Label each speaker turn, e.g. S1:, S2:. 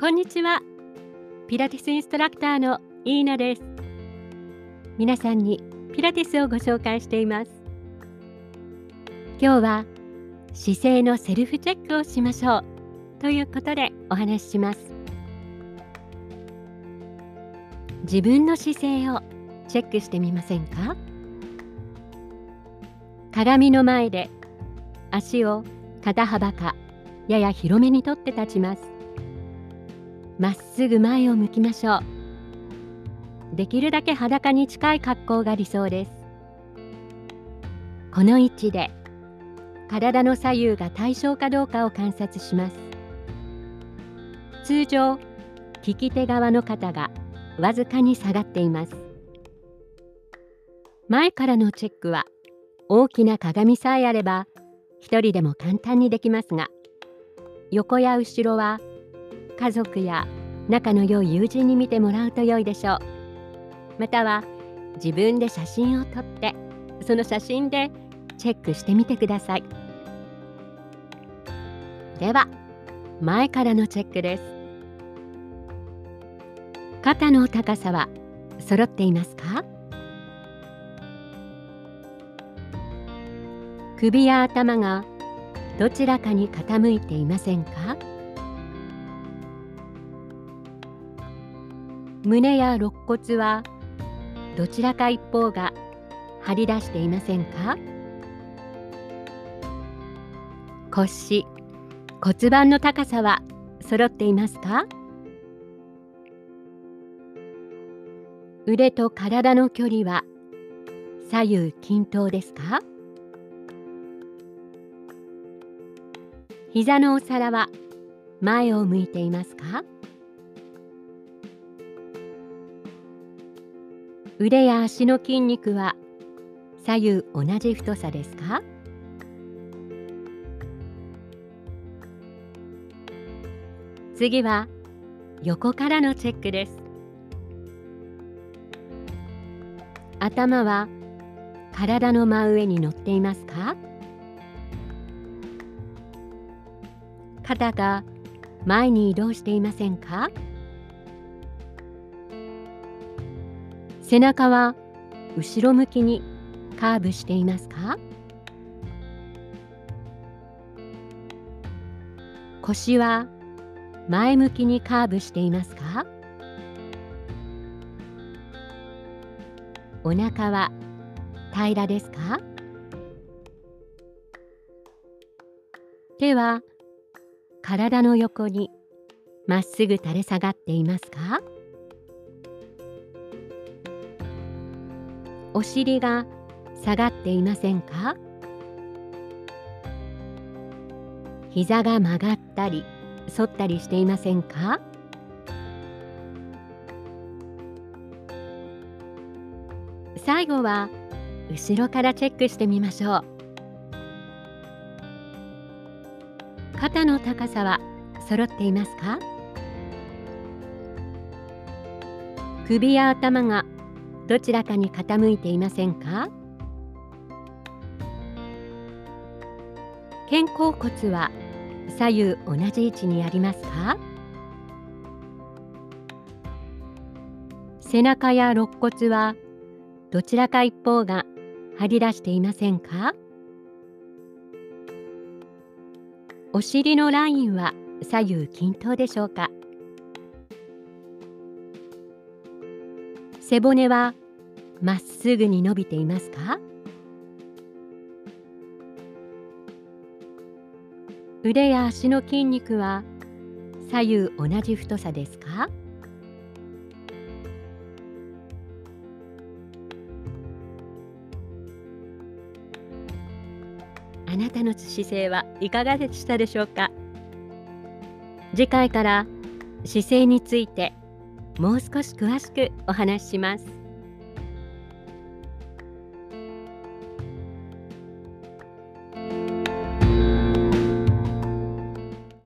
S1: こんにちは。ピラティスインストラクターのイーナです。皆さんにピラティスをご紹介しています。今日は姿勢のセルフチェックをしましょうということでお話しします。自分の姿勢をチェックしてみませんか？鏡の前で足を肩幅かやや広めにとって立ちます。まっすぐ前を向きましょう。できるだけ裸に近い格好が理想です。この位置で体の左右が対称かどうかを観察します。通常利き手側の肩がわずかに下がっています。前からのチェックは大きな鏡さえあれば一人でも簡単にできますが横や後ろは家族や仲の良い友人に見てもらうと良いでしょう。または自分で写真を撮ってその写真でチェックしてみてください。では前からのチェックです。肩の高さは揃っていますか？首や頭がどちらかに傾いていませんか？胸や肋骨はどちらか一方が張り出していませんか？腰骨盤の高さは揃っていますか？腕と体の距離は左右均等ですか？膝のお皿は前を向いていますか？腕や足の筋肉は左右同じ太さですか？次は横からのチェックです。頭は体の真上に乗っていますか？肩が前に移動していませんか？背中は後ろ向きにカーブしていますか？腰は前向きにカーブしていますか？お腹は平らですか？手は体の横にまっすぐ垂れ下がっていますか？お尻が下がっていませんか？膝が曲がったり反ったりしていませんか？最後は後ろからチェックしてみましょう。肩の高さは揃っていますか？首や頭がどちらかに傾いていませんか？肩甲骨は左右同じ位置にありますか？背中や肋骨はどちらか一方が張り出していませんか？お尻のラインは左右均等でしょうか？背骨はまっすぐに伸びていますか？腕や足の筋肉は左右同じ太さですか？あなたの姿勢はいかがでしたでしょうか？次回から姿勢についてもう少し詳しくお話しします。